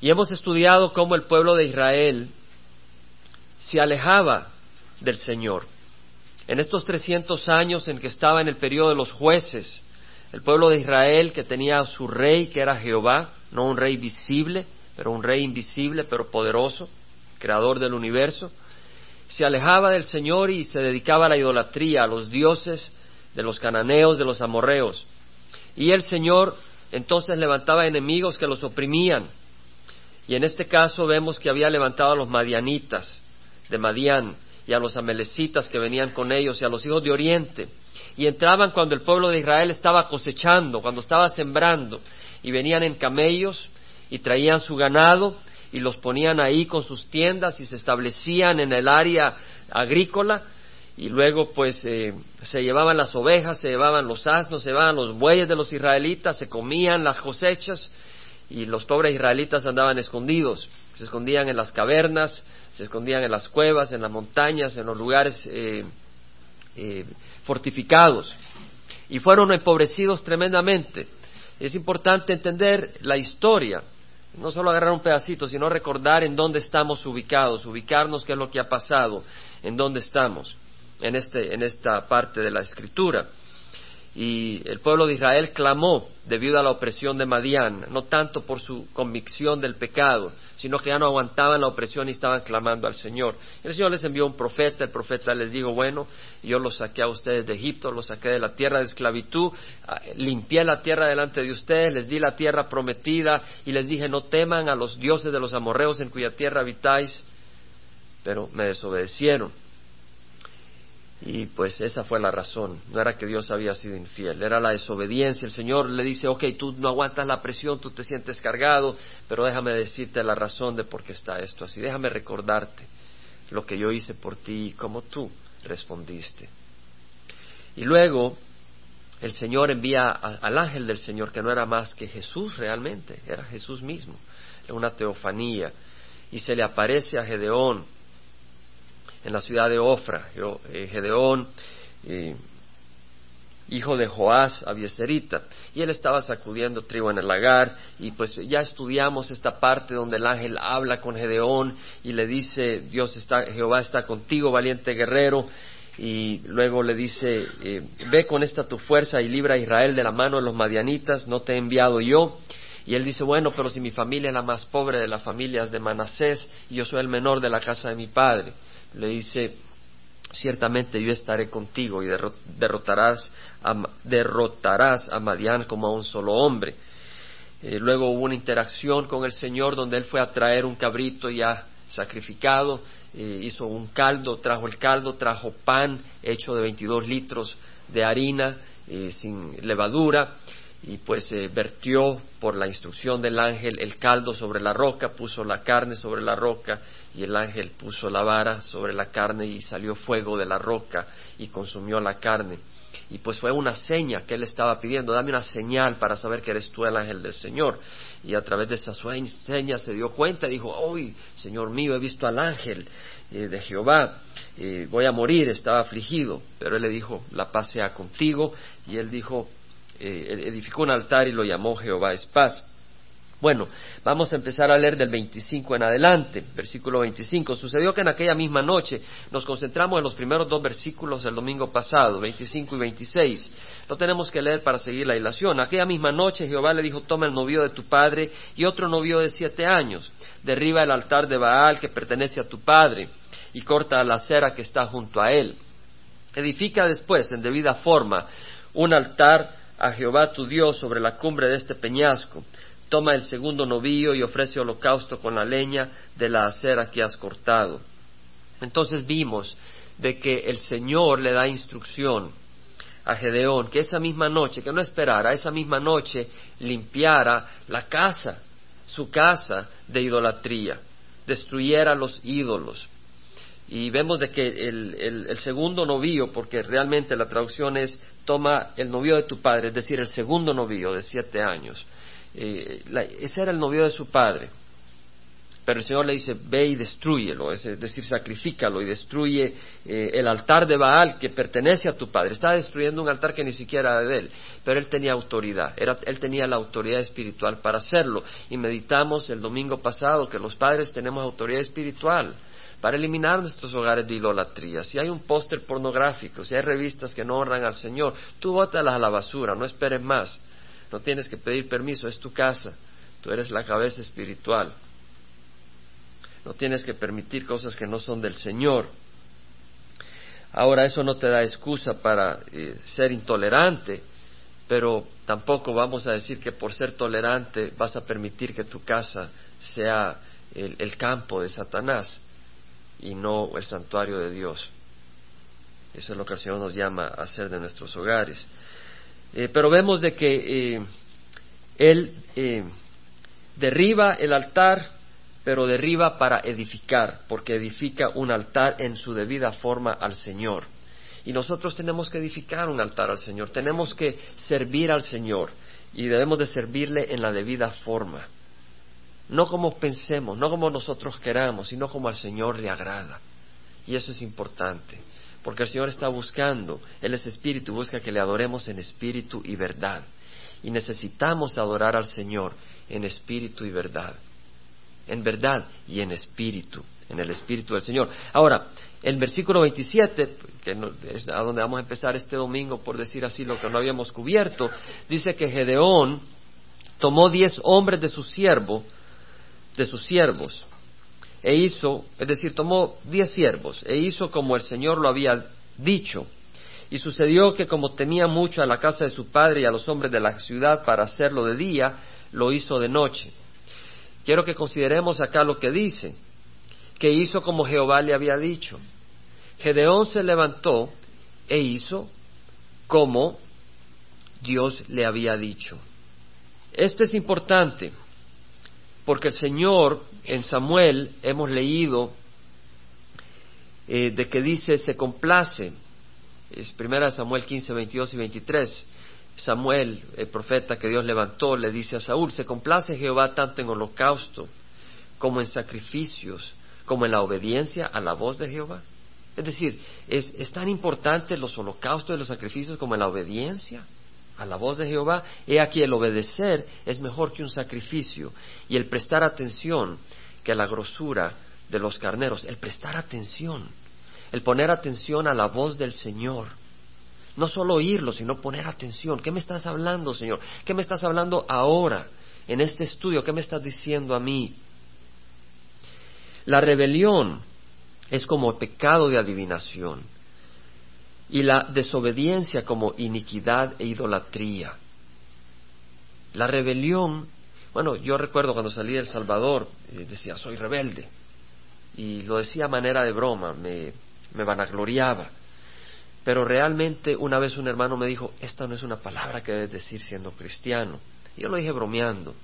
Y hemos estudiado cómo el pueblo de Israel se alejaba del Señor. En estos 300 años en que estaba en el periodo de los jueces, el pueblo de Israel que tenía a su rey, que era Jehová, no un rey visible, pero un rey invisible, pero poderoso, creador del universo, se alejaba del Señor y se dedicaba a la idolatría, a los dioses de los cananeos, de los amorreos. Y el Señor entonces levantaba enemigos que los oprimían. Y en este caso vemos que había levantado a los madianitas de Madián y a los amelecitas que venían con ellos y a los hijos de Oriente. Y entraban cuando el pueblo de Israel estaba cosechando, cuando estaba sembrando, y venían en camellos y traían su ganado y los ponían ahí con sus tiendas y se establecían en el área agrícola. Y luego pues eh, se llevaban las ovejas, se llevaban los asnos, se llevaban los bueyes de los israelitas, se comían las cosechas y los pobres israelitas andaban escondidos, se escondían en las cavernas, se escondían en las cuevas, en las montañas, en los lugares eh, eh, fortificados y fueron empobrecidos tremendamente. Es importante entender la historia, no solo agarrar un pedacito, sino recordar en dónde estamos ubicados, ubicarnos qué es lo que ha pasado, en dónde estamos en, este, en esta parte de la escritura. Y el pueblo de Israel clamó debido a la opresión de Madián, no tanto por su convicción del pecado, sino que ya no aguantaban la opresión y estaban clamando al Señor. El Señor les envió un profeta, el profeta les dijo, bueno, yo los saqué a ustedes de Egipto, los saqué de la tierra de esclavitud, ah, limpié la tierra delante de ustedes, les di la tierra prometida y les dije, no teman a los dioses de los amorreos en cuya tierra habitáis, pero me desobedecieron. Y pues esa fue la razón. No era que Dios había sido infiel, era la desobediencia. El Señor le dice, ok, tú no aguantas la presión, tú te sientes cargado, pero déjame decirte la razón de por qué está esto así. Déjame recordarte lo que yo hice por ti y cómo tú respondiste. Y luego el Señor envía al ángel del Señor, que no era más que Jesús realmente, era Jesús mismo, una teofanía, y se le aparece a Gedeón en la ciudad de Ofra, eh, Gedeón, hijo de Joás, Abieserita, y él estaba sacudiendo trigo en el lagar, y pues ya estudiamos esta parte donde el ángel habla con Gedeón y le dice, Dios está, Jehová está contigo, valiente guerrero, y luego le dice, eh, ve con esta tu fuerza y libra a Israel de la mano de los madianitas, no te he enviado yo. Y él dice, bueno, pero si mi familia es la más pobre de las familias de Manasés y yo soy el menor de la casa de mi padre le dice, ciertamente yo estaré contigo y derrotarás a, derrotarás a Madián como a un solo hombre. Eh, luego hubo una interacción con el Señor donde él fue a traer un cabrito ya sacrificado, eh, hizo un caldo, trajo el caldo, trajo pan hecho de 22 litros de harina eh, sin levadura y pues vertió por la instrucción del ángel el caldo sobre la roca, puso la carne sobre la roca y el ángel puso la vara sobre la carne y salió fuego de la roca y consumió la carne. Y pues fue una seña que él estaba pidiendo, dame una señal para saber que eres tú el ángel del Señor. Y a través de esa seña se dio cuenta y dijo, hoy, Señor mío, he visto al ángel eh, de Jehová, eh, voy a morir, estaba afligido. Pero él le dijo, la paz sea contigo. Y él dijo, eh, edificó un altar y lo llamó Jehová es paz. Bueno, vamos a empezar a leer del 25 en adelante, versículo 25. Sucedió que en aquella misma noche nos concentramos en los primeros dos versículos del domingo pasado, 25 y 26. Lo tenemos que leer para seguir la ilación. Aquella misma noche Jehová le dijo, toma el novio de tu padre y otro novio de siete años. Derriba el altar de Baal que pertenece a tu padre y corta la acera que está junto a él. Edifica después, en debida forma, un altar a Jehová tu Dios sobre la cumbre de este peñasco toma el segundo novillo y ofrece holocausto con la leña de la acera que has cortado. Entonces vimos de que el Señor le da instrucción a Gedeón que esa misma noche, que no esperara, esa misma noche limpiara la casa, su casa de idolatría, destruyera los ídolos. Y vemos de que el, el, segundo novillo, porque realmente la traducción es toma el novio de tu padre, es decir, el segundo novillo de siete años, eh, ese era el novio de su padre. pero el Señor le dice, ve y destruyelo, es decir, sacrifícalo y destruye eh, el altar de Baal que pertenece a tu padre. Está destruyendo un altar que ni siquiera era de él, pero él tenía autoridad, él tenía la autoridad espiritual para hacerlo. Y meditamos el domingo pasado que los padres tenemos autoridad espiritual para eliminar nuestros hogares de idolatría. Si hay un póster pornográfico, si hay revistas que no honran al Señor, tú bótalas a la basura, no esperes más. No tienes que pedir permiso, es tu casa. Tú eres la cabeza espiritual. No tienes que permitir cosas que no son del Señor. Ahora eso no te da excusa para eh, ser intolerante, pero tampoco vamos a decir que por ser tolerante vas a permitir que tu casa sea el, campo de Satanás y no el santuario de Dios. Eso es lo que el Señor nos llama a hacer de nuestros hogares. Eh, pero vemos de que eh, Él derriba el altar pero derriba para edificar, porque edifica un altar en su debida forma al Señor. Y nosotros tenemos que edificar un altar al Señor, tenemos que servir al Señor y debemos de servirle en la debida forma. No como pensemos, no como nosotros queramos, sino como al Señor le agrada. Y eso es importante, porque el Señor está buscando, Él es espíritu, busca que le adoremos en espíritu y verdad. Y necesitamos adorar al Señor en espíritu y verdad en verdad y en espíritu, en el espíritu del Señor. Ahora, el versículo 27, que es a donde vamos a empezar este domingo, por decir así lo que no habíamos cubierto, dice que Gedeón tomó diez hombres de su siervo, de sus siervos, e hizo, es decir, tomó diez siervos, e hizo como el Señor lo había dicho. Y sucedió que como temía mucho a la casa de su padre y a los hombres de la ciudad para hacerlo de día, lo hizo de noche. Quiero que consideremos acá lo que dice, que hizo como Jehová le había dicho. Gedeón se levantó e hizo como Dios le había dicho. Esto es importante porque el Señor en Samuel hemos leído eh, de que dice se complace, es primera Samuel 15, 22 y 23, Samuel, el profeta que Dios levantó, le dice a Saúl, se complace Jehová tanto en holocausto como en sacrificios, como en la obediencia a la voz de Jehová. Es decir, es, tan importante los holocaustos y los sacrificios como en la obediencia a la voz de Jehová. He aquí el obedecer es mejor que un sacrificio y el prestar atención que la grosura de los carneros, el prestar atención, el poner atención a la voz del Señor no solo oírlo, sino poner atención. ¿Qué me estás hablando, Señor? ¿Qué me estás hablando ahora, en este estudio? ¿Qué me estás diciendo a mí? La rebelión es como pecado de adivinación y la desobediencia como iniquidad e idolatría. La rebelión, bueno, yo recuerdo cuando salí de El Salvador, eh, decía, soy rebelde. Y lo decía a manera de broma, me, me vanagloriaba. Pero realmente una vez un hermano me dijo, esta no es una palabra que debes decir siendo cristiano. Y yo lo dije bromeando.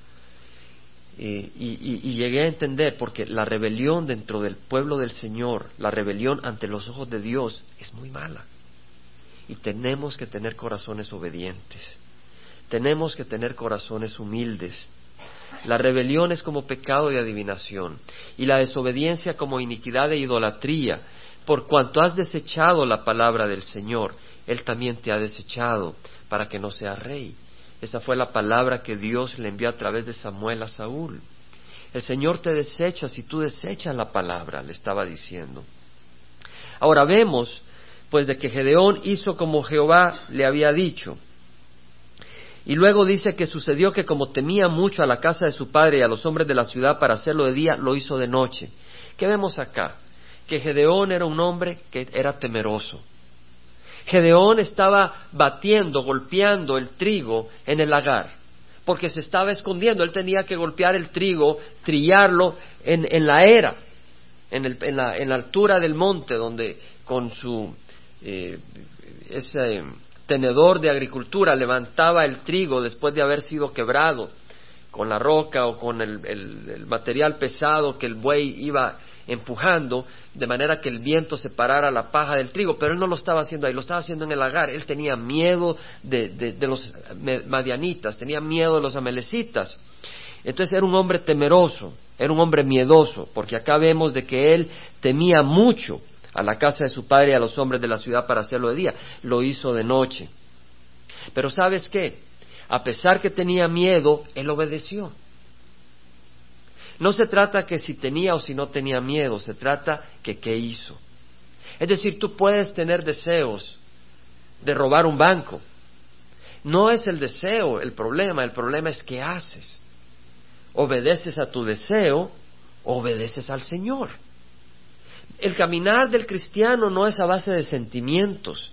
Y, llegué a entender, porque la rebelión dentro del pueblo del Señor, la rebelión ante los ojos de Dios, es muy mala. Y tenemos que tener corazones obedientes. Tenemos que tener corazones humildes. La rebelión es como pecado de adivinación y la desobediencia como iniquidad e idolatría por cuanto has desechado la palabra del Señor, Él también te ha desechado para que no seas rey. Esa fue la palabra que Dios le envió a través de Samuel a Saúl. El Señor te desecha si tú desechas la palabra, le estaba diciendo. Ahora vemos, pues, de que Gedeón hizo como Jehová le había dicho. Y luego dice que sucedió que como temía mucho a la casa de su padre y a los hombres de la ciudad para hacerlo de día, lo hizo de noche. ¿Qué vemos acá? que Gedeón era un hombre que era temeroso. Gedeón estaba batiendo, golpeando el trigo en el lagar, porque se estaba escondiendo. Él tenía que golpear el trigo, trillarlo en, la era, en, la, altura del monte, donde con su eh, ese tenedor de agricultura levantaba el trigo después de haber sido quebrado con la roca o con el material pesado que el buey iba empujando de manera que el viento separara la paja del trigo, pero él no lo estaba haciendo ahí, lo estaba haciendo en el lagar. Él tenía miedo de, de, los madianitas, tenía miedo de los amelecitas. Entonces era un hombre temeroso. era un hombre miedoso, porque acá vemos de que él temía mucho a la casa de su padre y a los hombres de la ciudad para hacerlo de día, lo hizo de noche. Pero sabes qué, a pesar que tenía miedo, él obedeció. No se trata que si tenía o si no tenía miedo, se trata que qué hizo. Es decir, tú puedes tener deseos de robar un banco. No es el deseo el problema, el problema es qué haces. ¿Obedeces a tu deseo obedeces al Señor? El caminar del cristiano no es a base de sentimientos.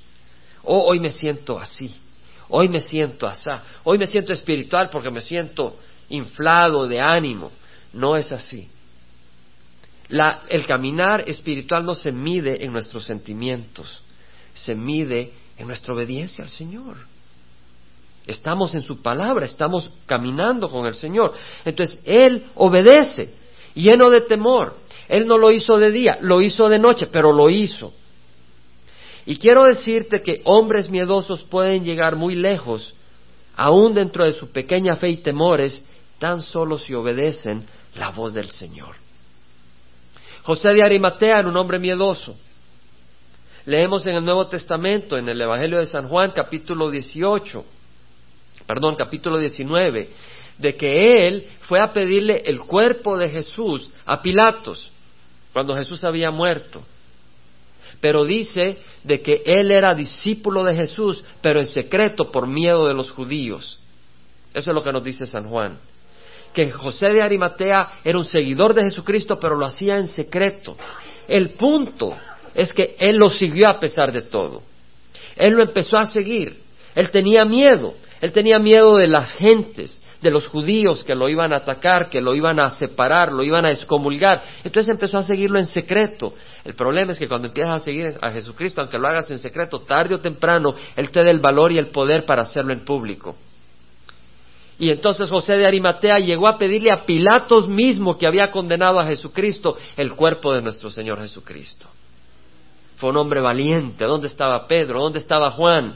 Oh, hoy me siento así, hoy me siento así, hoy me siento espiritual porque me siento inflado de ánimo. No es así. el caminar espiritual no se mide en nuestros sentimientos, se mide en nuestra obediencia al Señor. Estamos en su palabra, estamos caminando con el Señor. Entonces, Él obedece, lleno de temor. Él no lo hizo de día, lo hizo de noche, pero lo hizo. Y quiero decirte que hombres miedosos pueden llegar muy lejos, aún dentro de su pequeña fe y temores, tan solo si obedecen la voz del Señor. José de Arimatea era un hombre miedoso. Leemos en el Nuevo Testamento, en el Evangelio de San Juan, capítulo 18, perdón, capítulo 19, de que él fue a pedirle el cuerpo de Jesús a Pilatos cuando Jesús había muerto. Pero dice de que él era discípulo de Jesús, pero en secreto por miedo de los judíos. Eso es lo que nos dice San Juan que José de Arimatea era un seguidor de Jesucristo, pero lo hacía en secreto. El punto es que él lo siguió a pesar de todo. Él lo empezó a seguir. Él tenía miedo. Él tenía miedo de las gentes, de los judíos que lo iban a atacar, que lo iban a separar, lo iban a excomulgar. Entonces empezó a seguirlo en secreto. El problema es que cuando empiezas a seguir a Jesucristo, aunque lo hagas en secreto, tarde o temprano, Él te da el valor y el poder para hacerlo en público. Y entonces José de Arimatea llegó a pedirle a Pilatos mismo que había condenado a Jesucristo el cuerpo de nuestro Señor Jesucristo. Fue un hombre valiente. ¿Dónde estaba Pedro? ¿Dónde estaba Juan?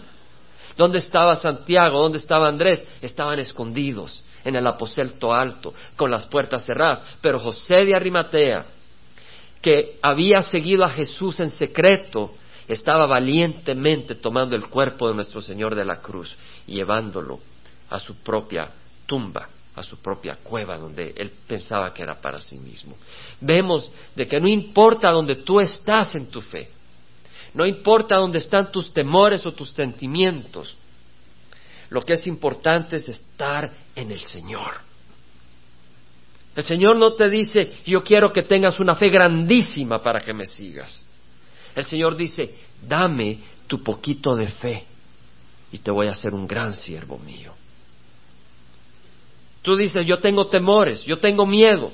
¿Dónde estaba Santiago? ¿Dónde estaba Andrés? Estaban escondidos en el aposento alto, con las puertas cerradas. Pero José de Arimatea, que había seguido a Jesús en secreto, estaba valientemente tomando el cuerpo de nuestro Señor de la cruz y llevándolo a su propia tumba, a su propia cueva donde él pensaba que era para sí mismo. Vemos de que no importa donde tú estás en tu fe, no importa dónde están tus temores o tus sentimientos, lo que es importante es estar en el Señor. El Señor no te dice, yo quiero que tengas una fe grandísima para que me sigas. El Señor dice, dame tu poquito de fe y te voy a hacer un gran siervo mío. Tú dices, yo tengo temores, yo tengo miedo,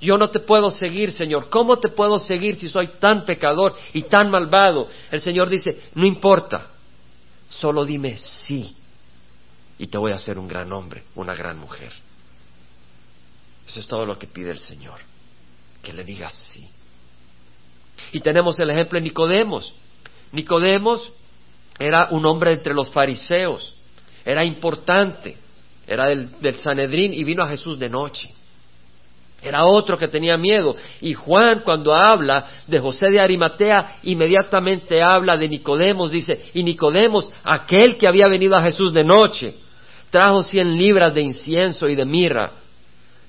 yo no te puedo seguir, Señor. ¿Cómo te puedo seguir si soy tan pecador y tan malvado? El Señor dice, no importa, solo dime sí y te voy a hacer un gran hombre, una gran mujer. Eso es todo lo que pide el Señor, que le digas sí. Y tenemos el ejemplo de Nicodemos. Nicodemos era un hombre entre los fariseos, era importante era del, Sanedrín y vino a Jesús de noche. Era otro que tenía miedo. Y Juan cuando habla de José de Arimatea, inmediatamente habla de Nicodemos, dice, y Nicodemos, aquel que había venido a Jesús de noche, trajo cien libras de incienso y de mirra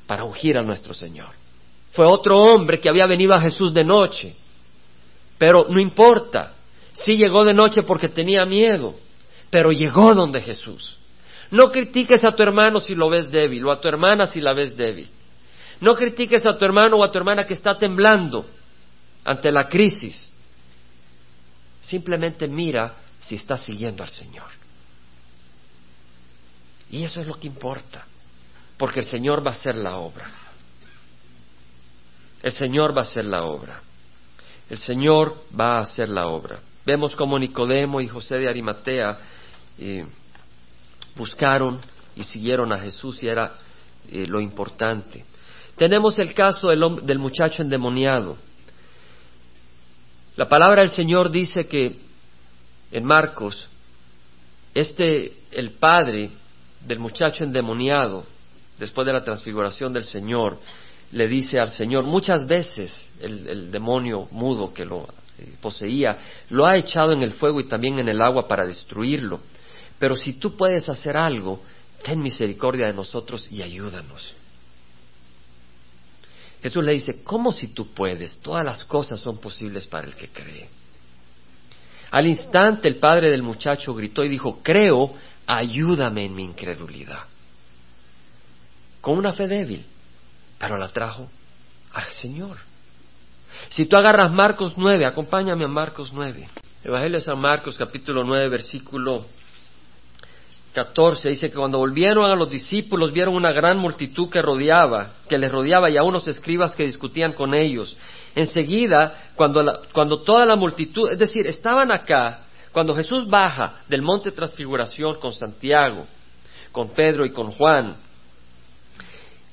para ungir a nuestro Señor. Fue otro hombre que había venido a Jesús de noche. Pero no importa, sí llegó de noche porque tenía miedo, pero llegó donde Jesús. No critiques a tu hermano si lo ves débil o a tu hermana si la ves débil. No critiques a tu hermano o a tu hermana que está temblando ante la crisis. Simplemente mira si está siguiendo al Señor. Y eso es lo que importa, porque el Señor va a hacer la obra. El Señor va a hacer la obra. El Señor va a hacer la obra. Vemos como Nicodemo y José de Arimatea eh, buscaron y siguieron a Jesús y era eh, lo importante. Tenemos el caso del, del muchacho endemoniado. La palabra del Señor dice que en Marcos, este, el padre del muchacho endemoniado, después de la transfiguración del Señor, le dice al Señor, muchas veces el, demonio mudo que lo eh, poseía lo ha echado en el fuego y también en el agua para destruirlo. Pero si tú puedes hacer algo, ten misericordia de nosotros y ayúdanos. Jesús le dice, ¿cómo si tú puedes? Todas las cosas son posibles para el que cree. Al instante el padre del muchacho gritó y dijo, creo, ayúdame en mi incredulidad. Con una fe débil, pero la trajo al Señor. Si tú agarras Marcos 9, acompáñame a Marcos 9. Evangelio de San Marcos, capítulo 9, versículo 14 dice que cuando volvieron a los discípulos vieron una gran multitud que rodeaba, que les rodeaba y a unos escribas que discutían con ellos. Enseguida, cuando, cuando toda la multitud, es decir, estaban acá, cuando Jesús baja del monte Transfiguración con Santiago, con Pedro y con Juan,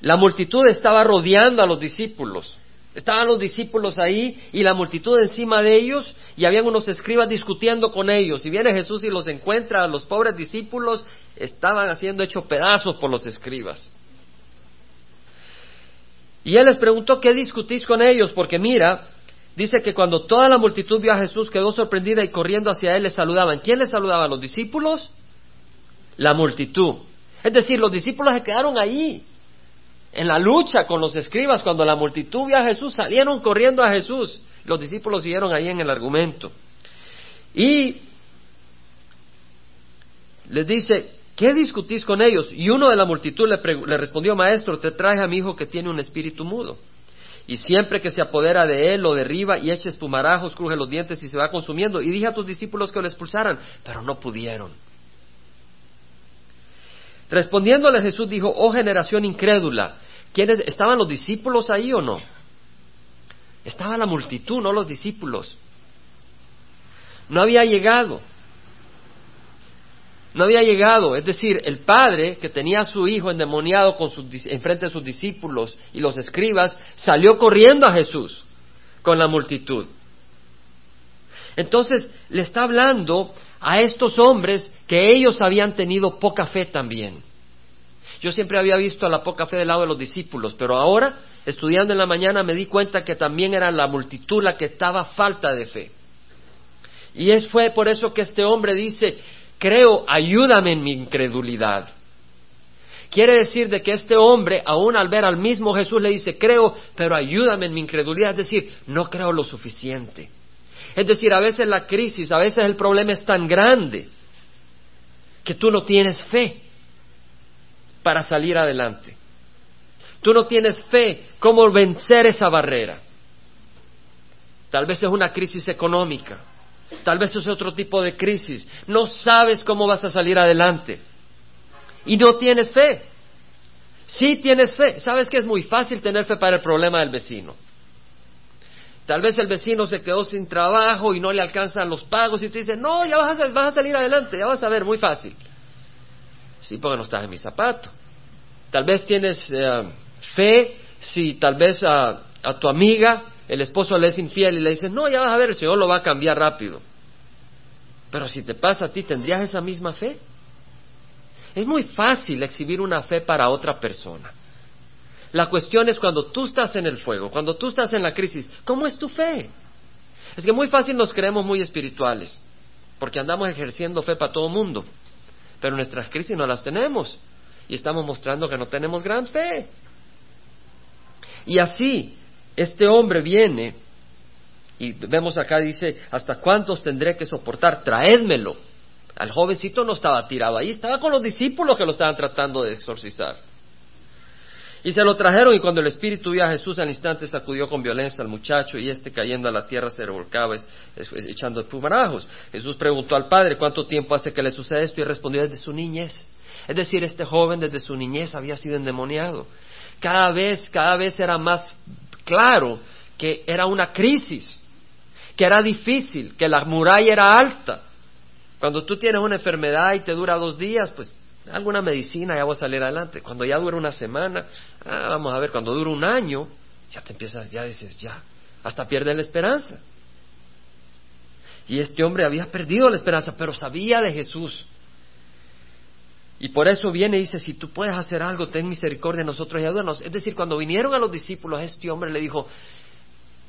la multitud estaba rodeando a los discípulos. Estaban los discípulos ahí y la multitud encima de ellos y habían unos escribas discutiendo con ellos. Y viene Jesús y los encuentra, los pobres discípulos estaban haciendo hecho pedazos por los escribas. Y él les preguntó, ¿qué discutís con ellos? Porque mira, dice que cuando toda la multitud vio a Jesús quedó sorprendida y corriendo hacia él le saludaban. ¿Quién le saludaba? ¿Los discípulos? La multitud. Es decir, los discípulos se quedaron ahí en la lucha con los escribas, cuando la multitud vio a Jesús, salieron corriendo a Jesús. Los discípulos siguieron ahí en el argumento. Y les dice, ¿qué discutís con ellos? Y uno de la multitud le, le, respondió, maestro, te traje a mi hijo que tiene un espíritu mudo. Y siempre que se apodera de él, lo derriba y echa espumarajos, cruje los dientes y se va consumiendo. Y dije a tus discípulos que lo expulsaran, pero no pudieron. Respondiéndole Jesús dijo, oh generación incrédula, ¿quiénes estaban los discípulos ahí o no? Estaba la multitud, no los discípulos. No había llegado. No había llegado, es decir, el padre que tenía a su hijo endemoniado con en frente de sus discípulos y los escribas salió corriendo a Jesús con la multitud. Entonces le está hablando a estos hombres que ellos habían tenido poca fe también. Yo siempre había visto la poca fe del lado de los discípulos, pero ahora, estudiando en la mañana, me di cuenta que también era la multitud la que estaba falta de fe. Y es, fue por eso que este hombre dice, creo, ayúdame en mi incredulidad. Quiere decir de que este hombre, aún al ver al mismo Jesús, le dice, creo, pero ayúdame en mi incredulidad. Es decir, no creo lo suficiente. Es decir, a veces la crisis, a veces el problema es tan grande que tú no tienes fe para salir adelante. Tú no tienes fe cómo vencer esa barrera. Tal vez es una crisis económica, tal vez es otro tipo de crisis. No sabes cómo vas a salir adelante. Y no tienes fe. Sí tienes fe. Sabes que es muy fácil tener fe para el problema del vecino. Tal vez el vecino se quedó sin trabajo y no le alcanzan los pagos y tú dices, no, ya vas a, salir adelante, ya vas a ver, muy fácil. Sí, porque no estás en mi zapato. Tal vez tienes eh, fe si tal vez a, a, tu amiga el esposo le es infiel y le dices, no, ya vas a ver, el Señor lo va a cambiar rápido. Pero si te pasa a ti, ¿tendrías esa misma fe? Es muy fácil exhibir una fe para otra persona. La cuestión es cuando tú estás en el fuego, cuando tú estás en la crisis, ¿cómo es tu fe? Es que muy fácil nos creemos muy espirituales, porque andamos ejerciendo fe para todo mundo, pero nuestras crisis no las tenemos y estamos mostrando que no tenemos gran fe. Y así, este hombre viene y vemos acá dice, ¿hasta cuántos tendré que soportar? Traédmelo. Al jovencito no estaba tirado ahí, estaba con los discípulos que lo estaban tratando de exorcizar. Y se lo trajeron y cuando el espíritu vio a Jesús al instante sacudió con violencia al muchacho y este cayendo a la tierra se revolcaba echando espumarajos. Jesús preguntó al padre cuánto tiempo hace que le sucede esto y respondió desde su niñez. Es decir, este joven desde su niñez había sido endemoniado. Cada vez, cada vez era más claro que era una crisis, que era difícil, que la muralla era alta. Cuando tú tienes una enfermedad y te dura dos días, pues alguna medicina, ya voy a salir adelante. Cuando ya dura una semana, ah, vamos a ver, cuando dura un año, ya te empiezas, ya dices, ya, hasta pierdes la esperanza. Y este hombre había perdido la esperanza, pero sabía de Jesús. Y por eso viene y dice, si tú puedes hacer algo, ten misericordia de nosotros y ayúdanos. Es decir, cuando vinieron a los discípulos, este hombre le dijo,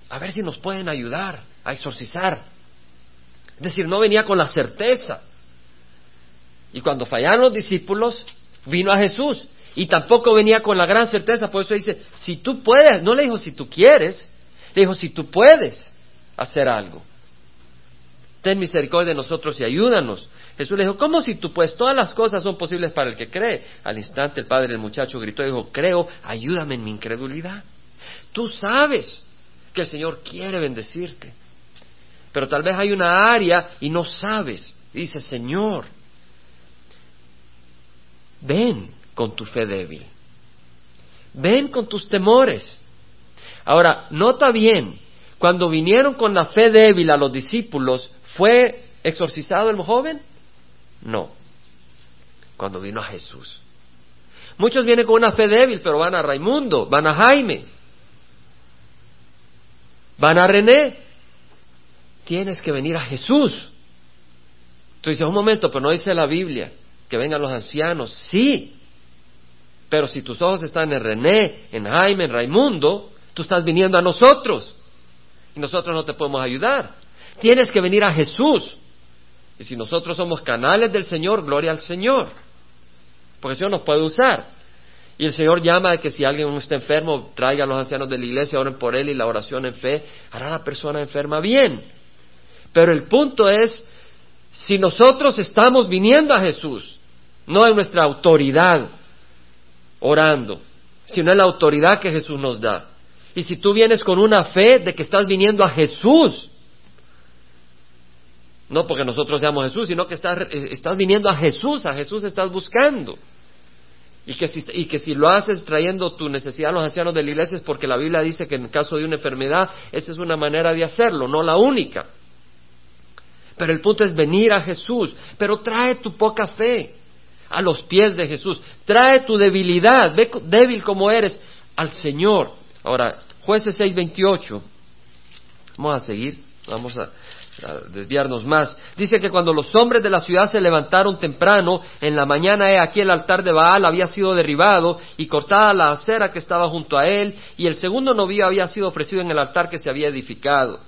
a ver si nos pueden ayudar a exorcizar. Es decir, no venía con la certeza. Y cuando fallaron los discípulos, vino a Jesús. Y tampoco venía con la gran certeza, por eso dice, si tú puedes, no le dijo si tú quieres, le dijo si tú puedes hacer algo. Ten misericordia de nosotros y ayúdanos. Jesús le dijo, ¿cómo si tú puedes? Todas las cosas son posibles para el que cree. Al instante el padre del muchacho gritó y dijo, creo, ayúdame en mi incredulidad. Tú sabes que el Señor quiere bendecirte. Pero tal vez hay una área y no sabes. dice, Señor, ven con tu fe débil. Ven con tus temores. Ahora, nota bien, cuando vinieron con la fe débil a los discípulos, ¿fue exorcizado el joven? No. Cuando vino a Jesús. Muchos vienen con una fe débil, pero van a Raimundo, van a Jaime, van a René. Tienes que venir a Jesús. Tú dices, un momento, pero no dice la Biblia que vengan los ancianos. Sí, pero si tus ojos están en René, en Jaime, en Raimundo, tú estás viniendo a nosotros y nosotros no te podemos ayudar. Tienes que venir a Jesús. Y si nosotros somos canales del Señor, gloria al Señor. Porque el Señor nos puede usar. Y el Señor llama de que si alguien está enfermo, traiga a los ancianos de la iglesia, oren por él y la oración en fe, hará a la persona enferma bien. Pero el punto es, si nosotros estamos viniendo a Jesús, no en nuestra autoridad orando, sino en la autoridad que Jesús nos da. Y si tú vienes con una fe de que estás viniendo a Jesús, no porque nosotros seamos Jesús, sino que estás, eh, estás viniendo a Jesús, a Jesús estás buscando. Y que, si, y que si lo haces trayendo tu necesidad a los ancianos de la iglesia es porque la Biblia dice que en caso de una enfermedad esa es una manera de hacerlo, no la única. Pero el punto es venir a Jesús, pero trae tu poca fe a los pies de Jesús, trae tu debilidad, ve débil como eres, al Señor. Ahora, jueces 6:28, vamos a seguir, vamos a, desviarnos más. Dice que cuando los hombres de la ciudad se levantaron temprano, en la mañana he aquí el altar de Baal había sido derribado y cortada la acera que estaba junto a él, y el segundo novio había sido ofrecido en el altar que se había edificado.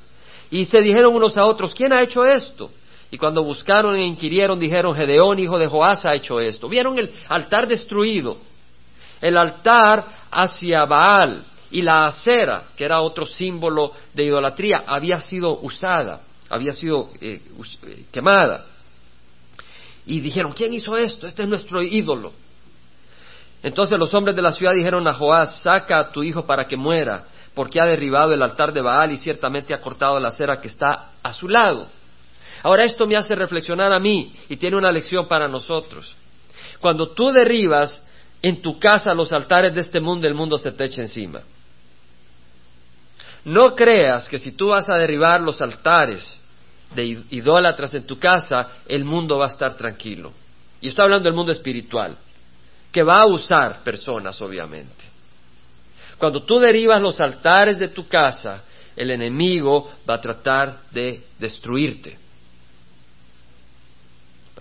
Y se dijeron unos a otros, ¿quién ha hecho esto? Y cuando buscaron e inquirieron, dijeron, Gedeón, hijo de Joás, ha hecho esto. Vieron el altar destruido, el altar hacia Baal y la acera, que era otro símbolo de idolatría, había sido usada había sido eh, eh, quemada. Y dijeron, ¿quién hizo esto? Este es nuestro ídolo. Entonces los hombres de la ciudad dijeron a Joás, saca a tu hijo para que muera, porque ha derribado el altar de Baal y ciertamente ha cortado la cera que está a su lado. Ahora esto me hace reflexionar a mí y tiene una lección para nosotros. Cuando tú derribas en tu casa los altares de este mundo, el mundo se te echa encima. No creas que si tú vas a derribar los altares de idólatras en tu casa, el mundo va a estar tranquilo. Y estoy hablando del mundo espiritual, que va a usar personas, obviamente. Cuando tú derivas los altares de tu casa, el enemigo va a tratar de destruirte.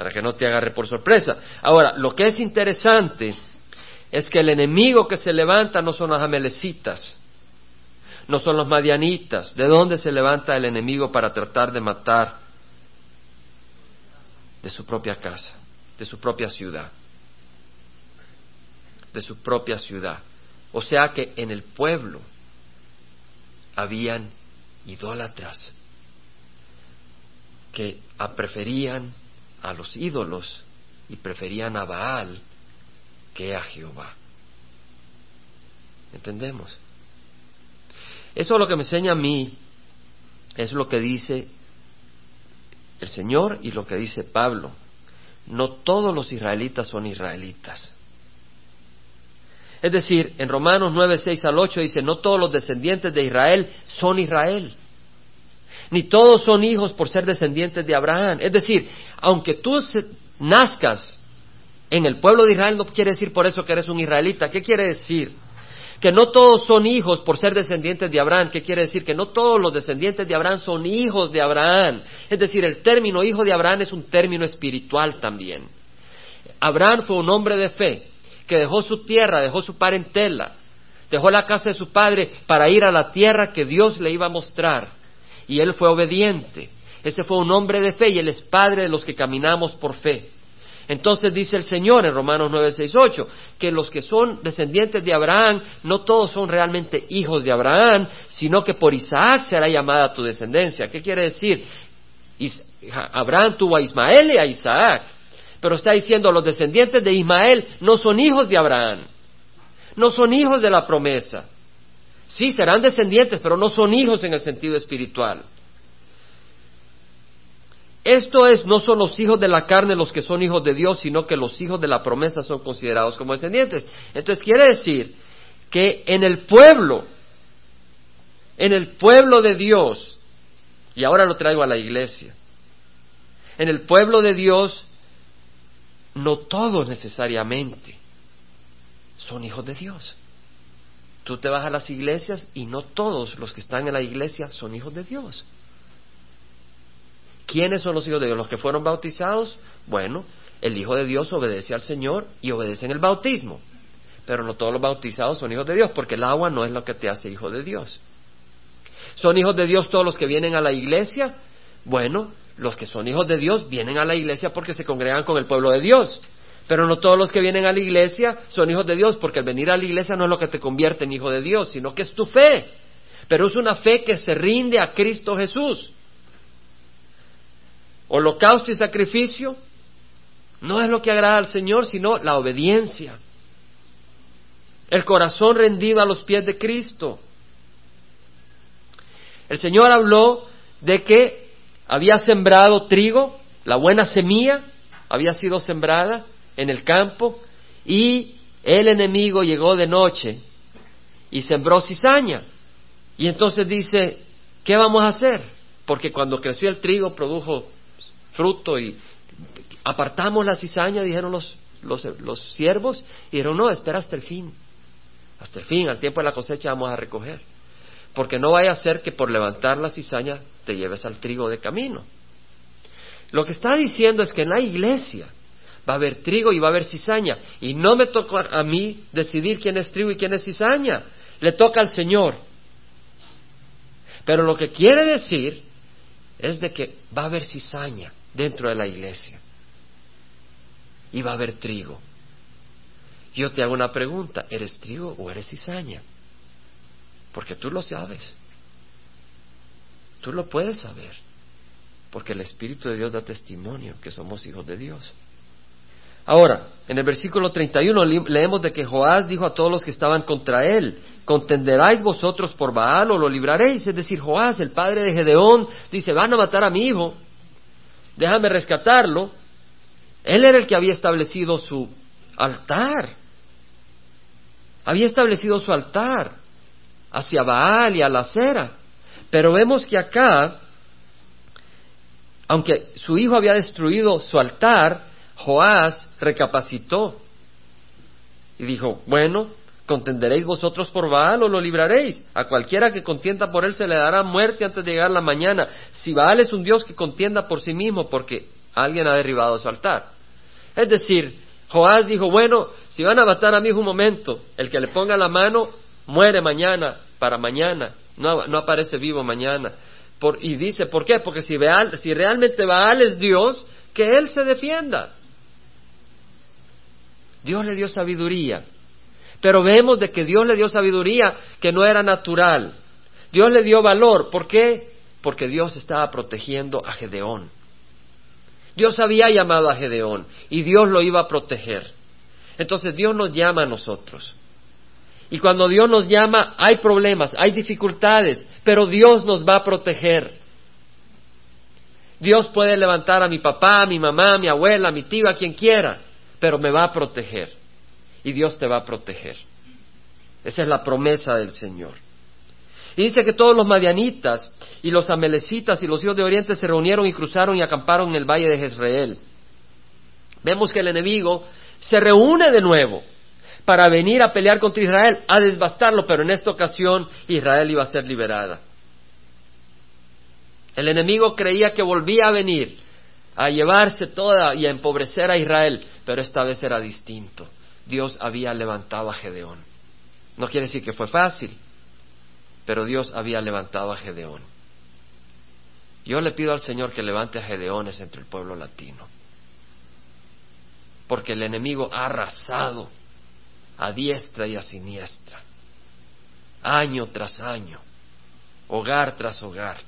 Para que no te agarre por sorpresa. Ahora, lo que es interesante es que el enemigo que se levanta no son las amelecitas, no son los madianitas. ¿De dónde se levanta el enemigo para tratar de matar? De su propia casa, de su propia ciudad, de su propia ciudad. O sea que en el pueblo habían idólatras que preferían a los ídolos y preferían a Baal que a Jehová. ¿Entendemos? Eso es lo que me enseña a mí, es lo que dice el Señor y lo que dice Pablo. No todos los israelitas son israelitas. Es decir, en Romanos 9, 6 al 8 dice, no todos los descendientes de Israel son Israel. Ni todos son hijos por ser descendientes de Abraham. Es decir, aunque tú nazcas en el pueblo de Israel, no quiere decir por eso que eres un israelita. ¿Qué quiere decir? que no todos son hijos por ser descendientes de Abraham. ¿Qué quiere decir? Que no todos los descendientes de Abraham son hijos de Abraham. Es decir, el término hijo de Abraham es un término espiritual también. Abraham fue un hombre de fe que dejó su tierra, dejó su parentela, dejó la casa de su padre para ir a la tierra que Dios le iba a mostrar. Y él fue obediente. Ese fue un hombre de fe y él es padre de los que caminamos por fe. Entonces dice el Señor en Romanos 9, 6, 8, que los que son descendientes de Abraham, no todos son realmente hijos de Abraham, sino que por Isaac será llamada tu descendencia. ¿Qué quiere decir? Abraham tuvo a Ismael y a Isaac, pero está diciendo los descendientes de Ismael no son hijos de Abraham, no son hijos de la promesa. Sí, serán descendientes, pero no son hijos en el sentido espiritual. Esto es, no son los hijos de la carne los que son hijos de Dios, sino que los hijos de la promesa son considerados como descendientes. Entonces quiere decir que en el pueblo, en el pueblo de Dios, y ahora lo traigo a la iglesia, en el pueblo de Dios, no todos necesariamente son hijos de Dios. Tú te vas a las iglesias y no todos los que están en la iglesia son hijos de Dios. ¿Quiénes son los hijos de Dios? Los que fueron bautizados. Bueno, el Hijo de Dios obedece al Señor y obedece en el bautismo. Pero no todos los bautizados son hijos de Dios, porque el agua no es lo que te hace hijo de Dios. ¿Son hijos de Dios todos los que vienen a la iglesia? Bueno, los que son hijos de Dios vienen a la iglesia porque se congregan con el pueblo de Dios. Pero no todos los que vienen a la iglesia son hijos de Dios, porque el venir a la iglesia no es lo que te convierte en hijo de Dios, sino que es tu fe. Pero es una fe que se rinde a Cristo Jesús holocausto y sacrificio, no es lo que agrada al Señor, sino la obediencia. El corazón rendido a los pies de Cristo. El Señor habló de que había sembrado trigo, la buena semilla había sido sembrada en el campo y el enemigo llegó de noche y sembró cizaña. Y entonces dice, ¿qué vamos a hacer? Porque cuando creció el trigo produjo fruto y apartamos la cizaña, dijeron los, los, los siervos, y dijeron, no, espera hasta el fin, hasta el fin, al tiempo de la cosecha vamos a recoger, porque no vaya a ser que por levantar la cizaña te lleves al trigo de camino. Lo que está diciendo es que en la iglesia va a haber trigo y va a haber cizaña, y no me toca a mí decidir quién es trigo y quién es cizaña, le toca al Señor. Pero lo que quiere decir es de que va a haber cizaña, dentro de la iglesia. Y va a haber trigo. Yo te hago una pregunta, ¿eres trigo o eres cizaña? Porque tú lo sabes. Tú lo puedes saber. Porque el Espíritu de Dios da testimonio que somos hijos de Dios. Ahora, en el versículo 31 leemos de que Joás dijo a todos los que estaban contra él, ¿contenderáis vosotros por Baal o lo libraréis? Es decir, Joás, el padre de Gedeón, dice, van a matar a mi hijo, déjame rescatarlo. Él era el que había establecido su altar. Había establecido su altar hacia Baal y a la acera. Pero vemos que acá, aunque su hijo había destruido su altar, Joás recapacitó y dijo, bueno, ¿contenderéis vosotros por Baal o lo libraréis? A cualquiera que contienda por él se le dará muerte antes de llegar la mañana. Si Baal es un Dios que contienda por sí mismo porque alguien ha derribado su altar. Es decir, Joás dijo, bueno, si van a matar a hijo un momento, el que le ponga la mano muere mañana, para mañana, no, aparece vivo mañana. y dice, ¿por qué? Porque si realmente Baal es Dios, que él se defienda. Dios le dio sabiduría. Pero vemos de que Dios le dio sabiduría que no era natural. Dios le dio valor. ¿Por qué? Porque Dios estaba protegiendo a Gedeón. Dios había llamado a Gedeón y Dios lo iba a proteger. Entonces Dios nos llama a nosotros. Y cuando Dios nos llama hay problemas, hay dificultades, pero Dios nos va a proteger. Dios puede levantar a mi papá, a mi mamá, a mi abuela, a mi tío, a quien quiera pero me va a proteger. Y Dios te va a proteger. Esa es la promesa del Señor. Y dice que todos los madianitas y los amelecitas y los hijos de Oriente se reunieron y cruzaron y acamparon en el valle de Jezreel. Vemos que el enemigo se reúne de nuevo para venir a pelear contra Israel, a desbastarlo, pero en esta ocasión Israel iba a ser liberada. El enemigo creía que volvía a venir a llevarse toda y a empobrecer a Israel, Pero esta vez era distinto. Dios había levantado a Gedeón. No quiere decir que fue fácil, pero Dios había levantado a Gedeón. Yo le pido al Señor que levante a Gedeones entre el pueblo latino, porque el enemigo ha arrasado a diestra y a siniestra, año tras año, hogar tras hogar,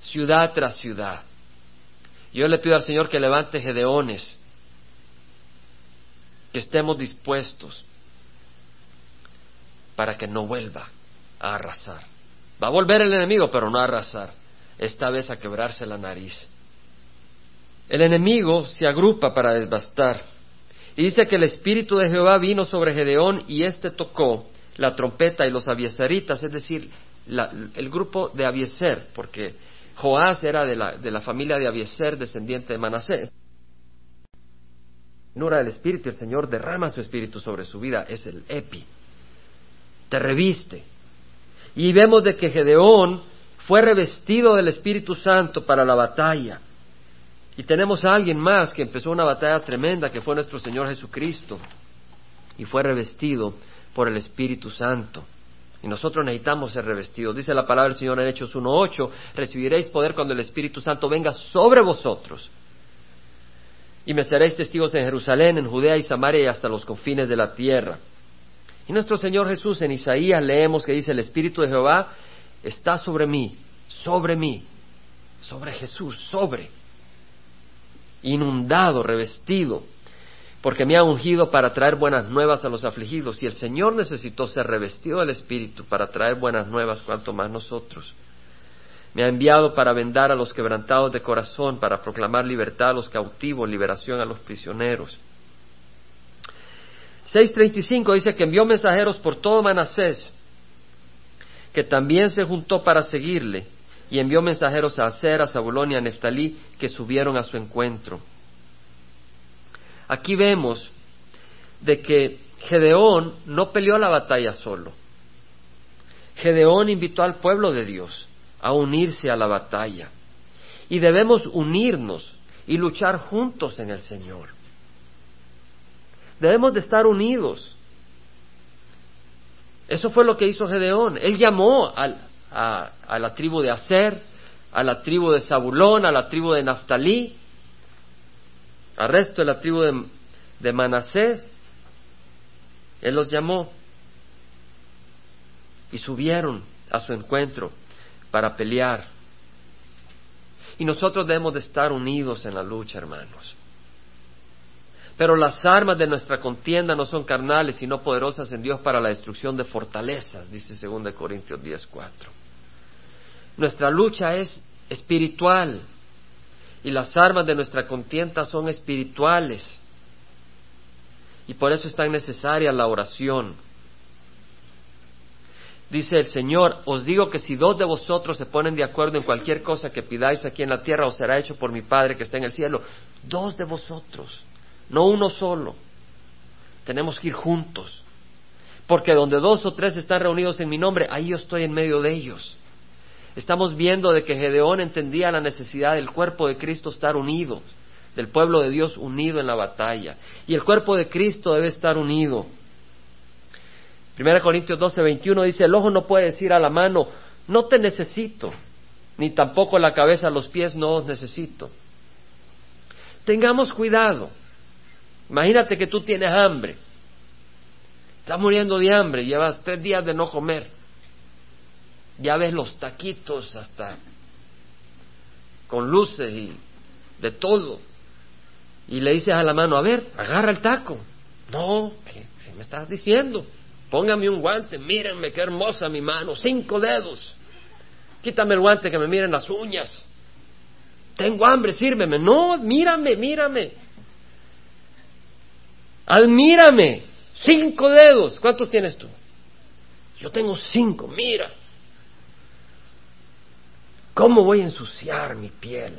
ciudad tras ciudad. Yo le pido al Señor que levante Gedeones, que estemos dispuestos para que no vuelva a arrasar. Va a volver el enemigo, pero no a arrasar, esta vez a quebrarse la nariz. El enemigo se agrupa para devastar y dice que el Espíritu de Jehová vino sobre Gedeón y éste tocó la trompeta y los abieseritas, es decir, el grupo de Abieser, porque Joás era de la, de la familia de Abieser, descendiente de Manasés. Nura del Espíritu, el Señor derrama su Espíritu sobre su vida, es el epi. Te reviste. Y vemos de que Gedeón fue revestido del Espíritu Santo para la batalla. Y tenemos a alguien más que empezó una batalla tremenda, que fue nuestro Señor Jesucristo, y fue revestido por el Espíritu Santo. Y nosotros necesitamos ser revestidos. Dice la palabra del Señor en Hechos 1.8, recibiréis poder cuando el Espíritu Santo venga sobre vosotros. Y me seréis testigos en Jerusalén, en Judea y Samaria y hasta los confines de la tierra. Y nuestro Señor Jesús en Isaías leemos que dice, el Espíritu de Jehová está sobre mí, sobre mí, sobre Jesús, sobre inundado, revestido, porque me ha ungido para traer buenas nuevas a los afligidos. Y el Señor necesitó ser revestido del Espíritu para traer buenas nuevas, cuanto más nosotros. Me ha enviado para vendar a los quebrantados de corazón, para proclamar libertad a los cautivos, liberación a los prisioneros. 6.35 dice que envió mensajeros por todo Manasés, que también se juntó para seguirle y envió mensajeros a Aser, a Zabulón y a Neftalí, que subieron a su encuentro. Aquí vemos de que Gedeón no peleó la batalla solo. Gedeón invitó al pueblo de Dios a unirse a la batalla. Y debemos unirnos y luchar juntos en el Señor. Debemos de estar unidos. Eso fue lo que hizo Gedeón. Él llamó al, a, la tribu de Aser, a la tribu de Zabulón, a la tribu de Naftalí, al resto de la tribu de, de. Él los llamó y subieron a su encuentro para pelear. Y nosotros debemos de estar unidos en la lucha, hermanos. Pero las armas de nuestra contienda no son carnales, sino poderosas en Dios para la destrucción de fortalezas, dice 2 Corintios 10:4. Nuestra lucha es espiritual y las armas de nuestra contienda son espirituales. Y por eso es tan necesaria la oración. Dice el Señor, os digo que si dos de vosotros se ponen de acuerdo en cualquier cosa que pidáis aquí en la tierra, os será hecho por mi Padre que está en el cielo. Dos de vosotros no uno solo. Tenemos que ir juntos. Porque donde dos o tres están reunidos en mi nombre, ahí yo estoy en medio de ellos. Estamos viendo de que Gedeón entendía la necesidad del cuerpo de Cristo estar unido, del pueblo de Dios unido en la batalla. Y el cuerpo de Cristo debe estar unido. 1 Corintios 12, 21 dice, el ojo no puede decir a la mano, no te necesito, ni tampoco la cabeza a los pies, no os necesito. Tengamos cuidado. Imagínate que tú tienes hambre. Estás muriendo de hambre, llevas tres días de no comer. Ya ves los taquitos hasta con luces y de todo. Y le dices a la mano, a ver, agarra el taco. No, ¿qué, me estás diciendo? Póngame un guante, mírenme qué hermosa mi mano, cinco dedos. Quítame el guante que me miren las uñas. Tengo hambre, sírveme. No, mírame, mírame. Admírame. Cinco dedos. ¿Cuántos tienes tú? Yo tengo cinco. Mira. ¿Cómo voy a ensuciar mi piel?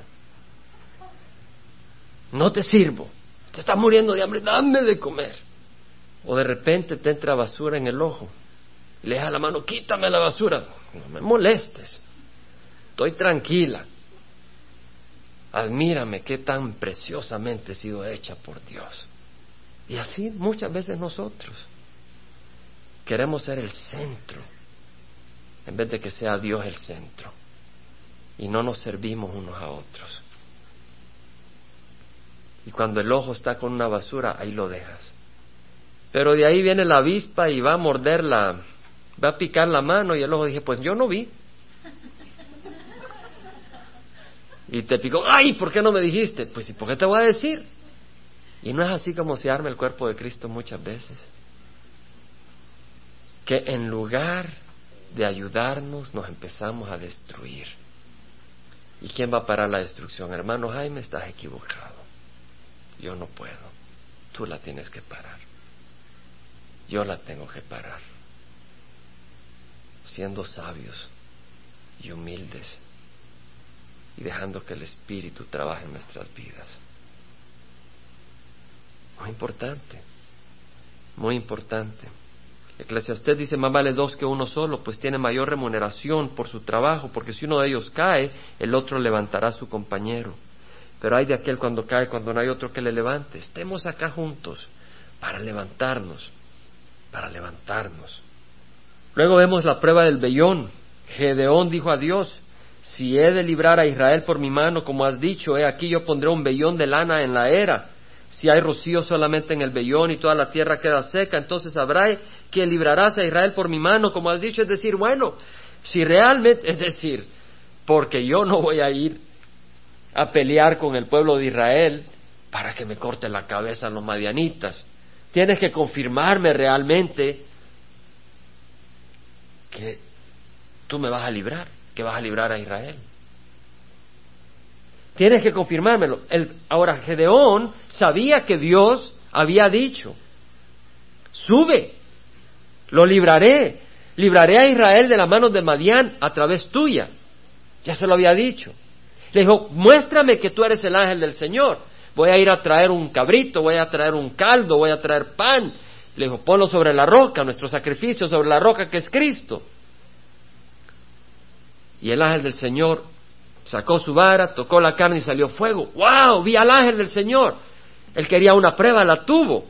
No te sirvo. Te estás muriendo de hambre. Dame de comer. O de repente te entra basura en el ojo. Y le deja la mano, quítame la basura. No me molestes. Estoy tranquila. admírame qué tan preciosamente he sido hecha por Dios. Y así muchas veces nosotros queremos ser el centro en vez de que sea Dios el centro. Y no nos servimos unos a otros. Y cuando el ojo está con una basura, ahí lo dejas. Pero de ahí viene la avispa y va a morder la, va a picar la mano y el ojo dije, pues yo no vi. Y te picó, ay, ¿por qué no me dijiste? Pues ¿y por qué te voy a decir? Y no es así como se arma el cuerpo de Cristo muchas veces. Que en lugar de ayudarnos nos empezamos a destruir. ¿Y quién va a parar la destrucción? Hermano Jaime, estás equivocado. Yo no puedo. Tú la tienes que parar. Yo la tengo que parar. Siendo sabios y humildes y dejando que el Espíritu trabaje en nuestras vidas. Muy importante, muy importante. Eclesiastés dice, más vale dos que uno solo, pues tiene mayor remuneración por su trabajo, porque si uno de ellos cae, el otro levantará a su compañero. Pero hay de aquel cuando cae, cuando no hay otro que le levante. Estemos acá juntos para levantarnos, para levantarnos. Luego vemos la prueba del vellón. Gedeón dijo a Dios, si he de librar a Israel por mi mano, como has dicho, he aquí yo pondré un vellón de lana en la era. Si hay rocío solamente en el vellón y toda la tierra queda seca, entonces habrá que librarás a Israel por mi mano, como has dicho. Es decir, bueno, si realmente, es decir, porque yo no voy a ir a pelear con el pueblo de Israel para que me corte la cabeza los madianitas. Tienes que confirmarme realmente que tú me vas a librar que vas a librar a Israel. Tienes que confirmármelo. El, ahora, Gedeón sabía que Dios había dicho, sube, lo libraré, libraré a Israel de las manos de Madián a través tuya. Ya se lo había dicho. Le dijo, muéstrame que tú eres el ángel del Señor. Voy a ir a traer un cabrito, voy a traer un caldo, voy a traer pan. Le dijo, ponlo sobre la roca, nuestro sacrificio sobre la roca que es Cristo. Y el ángel del Señor sacó su vara, tocó la carne y salió fuego. ¡Wow! Vi al ángel del Señor. Él quería una prueba, la tuvo.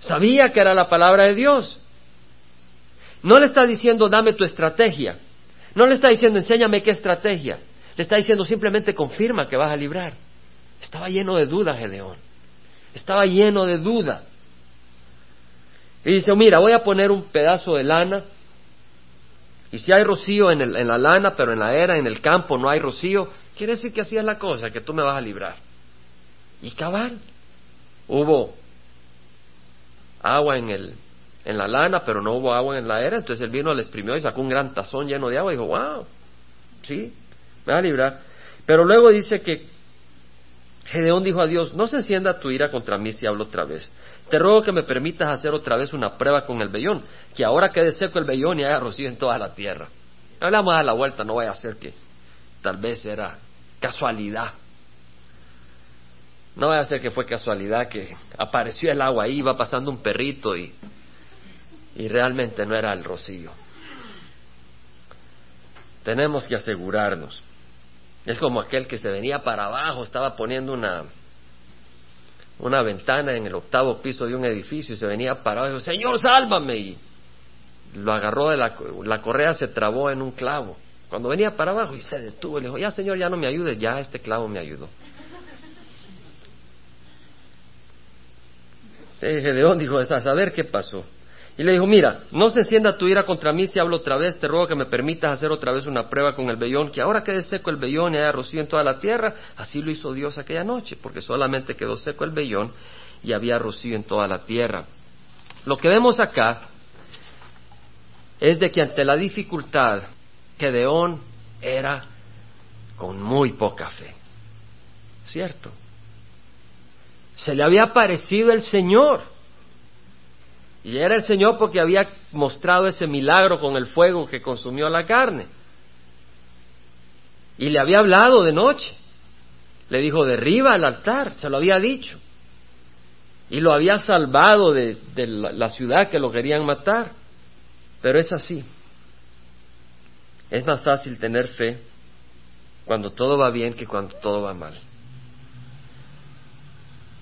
Sabía que era la palabra de Dios. No le está diciendo dame tu estrategia. No le está diciendo enséñame qué estrategia. Le está diciendo simplemente confirma que vas a librar. Estaba lleno de duda Gedeón. Estaba lleno de duda. Y dice, mira, voy a poner un pedazo de lana y si hay rocío en, en, la lana, pero en la era, en el campo, no hay rocío, quiere decir que así es la cosa, que tú me vas a librar. Y cabal, hubo agua en, el, en la lana, pero no hubo agua en la era, entonces el vino le exprimió y sacó un gran tazón lleno de agua y dijo, wow, sí, me va a librar. Pero luego dice que Gedeón dijo a Dios, no se encienda tu ira contra mí si hablo otra vez. Te ruego que me permitas hacer otra vez una prueba con el vellón, que ahora quede seco el vellón y haya rocío en toda la tierra. Hablamos a la vuelta, no vaya a ser que tal vez era casualidad. No vaya a ser que fue casualidad que apareció el agua ahí, iba pasando un perrito y, y realmente no era el rocío. Tenemos que asegurarnos. Es como aquel que se venía para abajo, estaba poniendo una, una ventana en el octavo piso de un edificio y se venía parado y dijo, Señor, sálvame. Y lo agarró de la, la correa, se trabó en un clavo. Cuando venía para abajo y se detuvo, le dijo, ya Señor, ya no me ayudes, ya este clavo me ayudó. Gedeón dijo, a saber qué pasó. Y le dijo, mira, no se encienda tu ira contra mí si hablo otra vez, te ruego que me permitas hacer otra vez una prueba con el vellón, que ahora quede seco el vellón y haya rocío en toda la tierra. Así lo hizo Dios aquella noche, porque solamente quedó seco el vellón y había rocío en toda la tierra. Lo que vemos acá es de que ante la dificultad, Gedeón era con muy poca fe. ¿Cierto? Se le había parecido el Señor y era el Señor porque había mostrado ese milagro con el fuego que consumió la carne. Y le había hablado de noche. Le dijo, derriba el altar, se lo había dicho. Y lo había salvado de, de la ciudad que lo querían matar. Pero es así. Es más fácil tener fe cuando todo va bien que cuando todo va mal.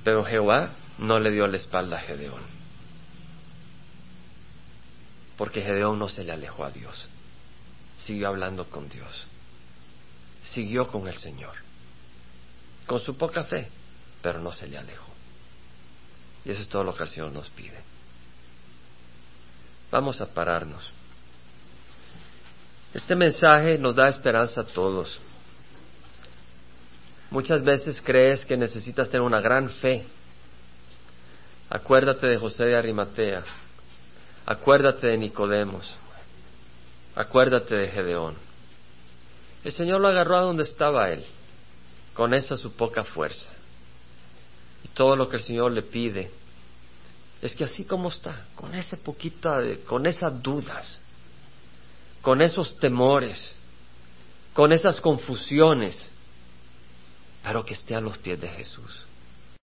Pero Jehová no le dio la espalda a Gedeón. Porque Gedeón no se le alejó a Dios. Siguió hablando con Dios. Siguió con el Señor. Con su poca fe, pero no se le alejó. Y eso es todo lo que el Señor nos pide. Vamos a pararnos. Este mensaje nos da esperanza a todos. Muchas veces crees que necesitas tener una gran fe. Acuérdate de José de Arimatea. Acuérdate de Nicodemos. Acuérdate de Gedeón. El Señor lo agarró a donde estaba él, con esa su poca fuerza. Y todo lo que el Señor le pide es que así como está, con ese poquita de, con esas dudas, con esos temores, con esas confusiones, pero que esté a los pies de Jesús.